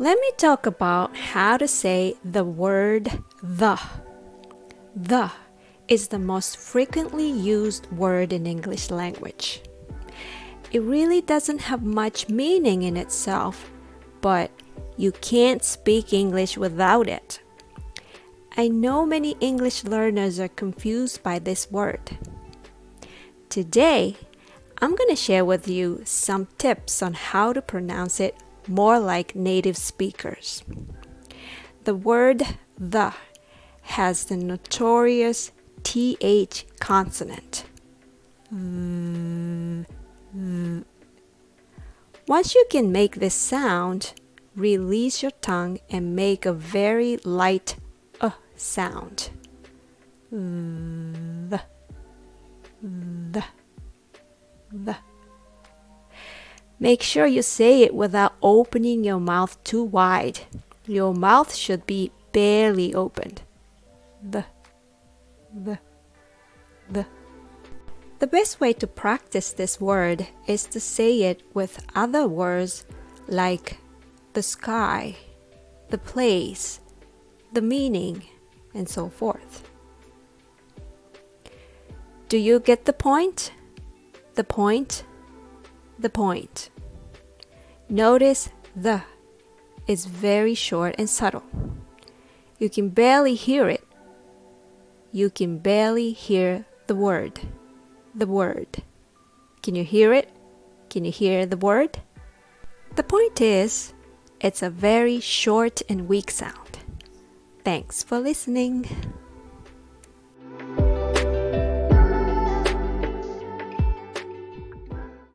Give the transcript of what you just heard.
Let me talk about how to say the word the. The is the most frequently used word in English language. It really doesn't have much meaning in itself, but you can't speak English without it. I know many English learners are confused by this word. Today, I'm going to share with you some tips on how to pronounce it more like native speakers. The word the has the notorious TH consonant. Once you can make this sound, release your tongue and make a very light uh sound. The, the, the. Make sure you say it without opening your mouth too wide. Your mouth should be barely opened. The, the, the. The best way to practice this word is to say it with other words like the sky, the place, the meaning, and so forth. Do you get the point? The point? The point. Notice the is very short and subtle. You can barely hear it. You can barely hear the word the word. Can you hear it? Can you hear the word? The point is, it's a very short and weak sound. Thanks for listening.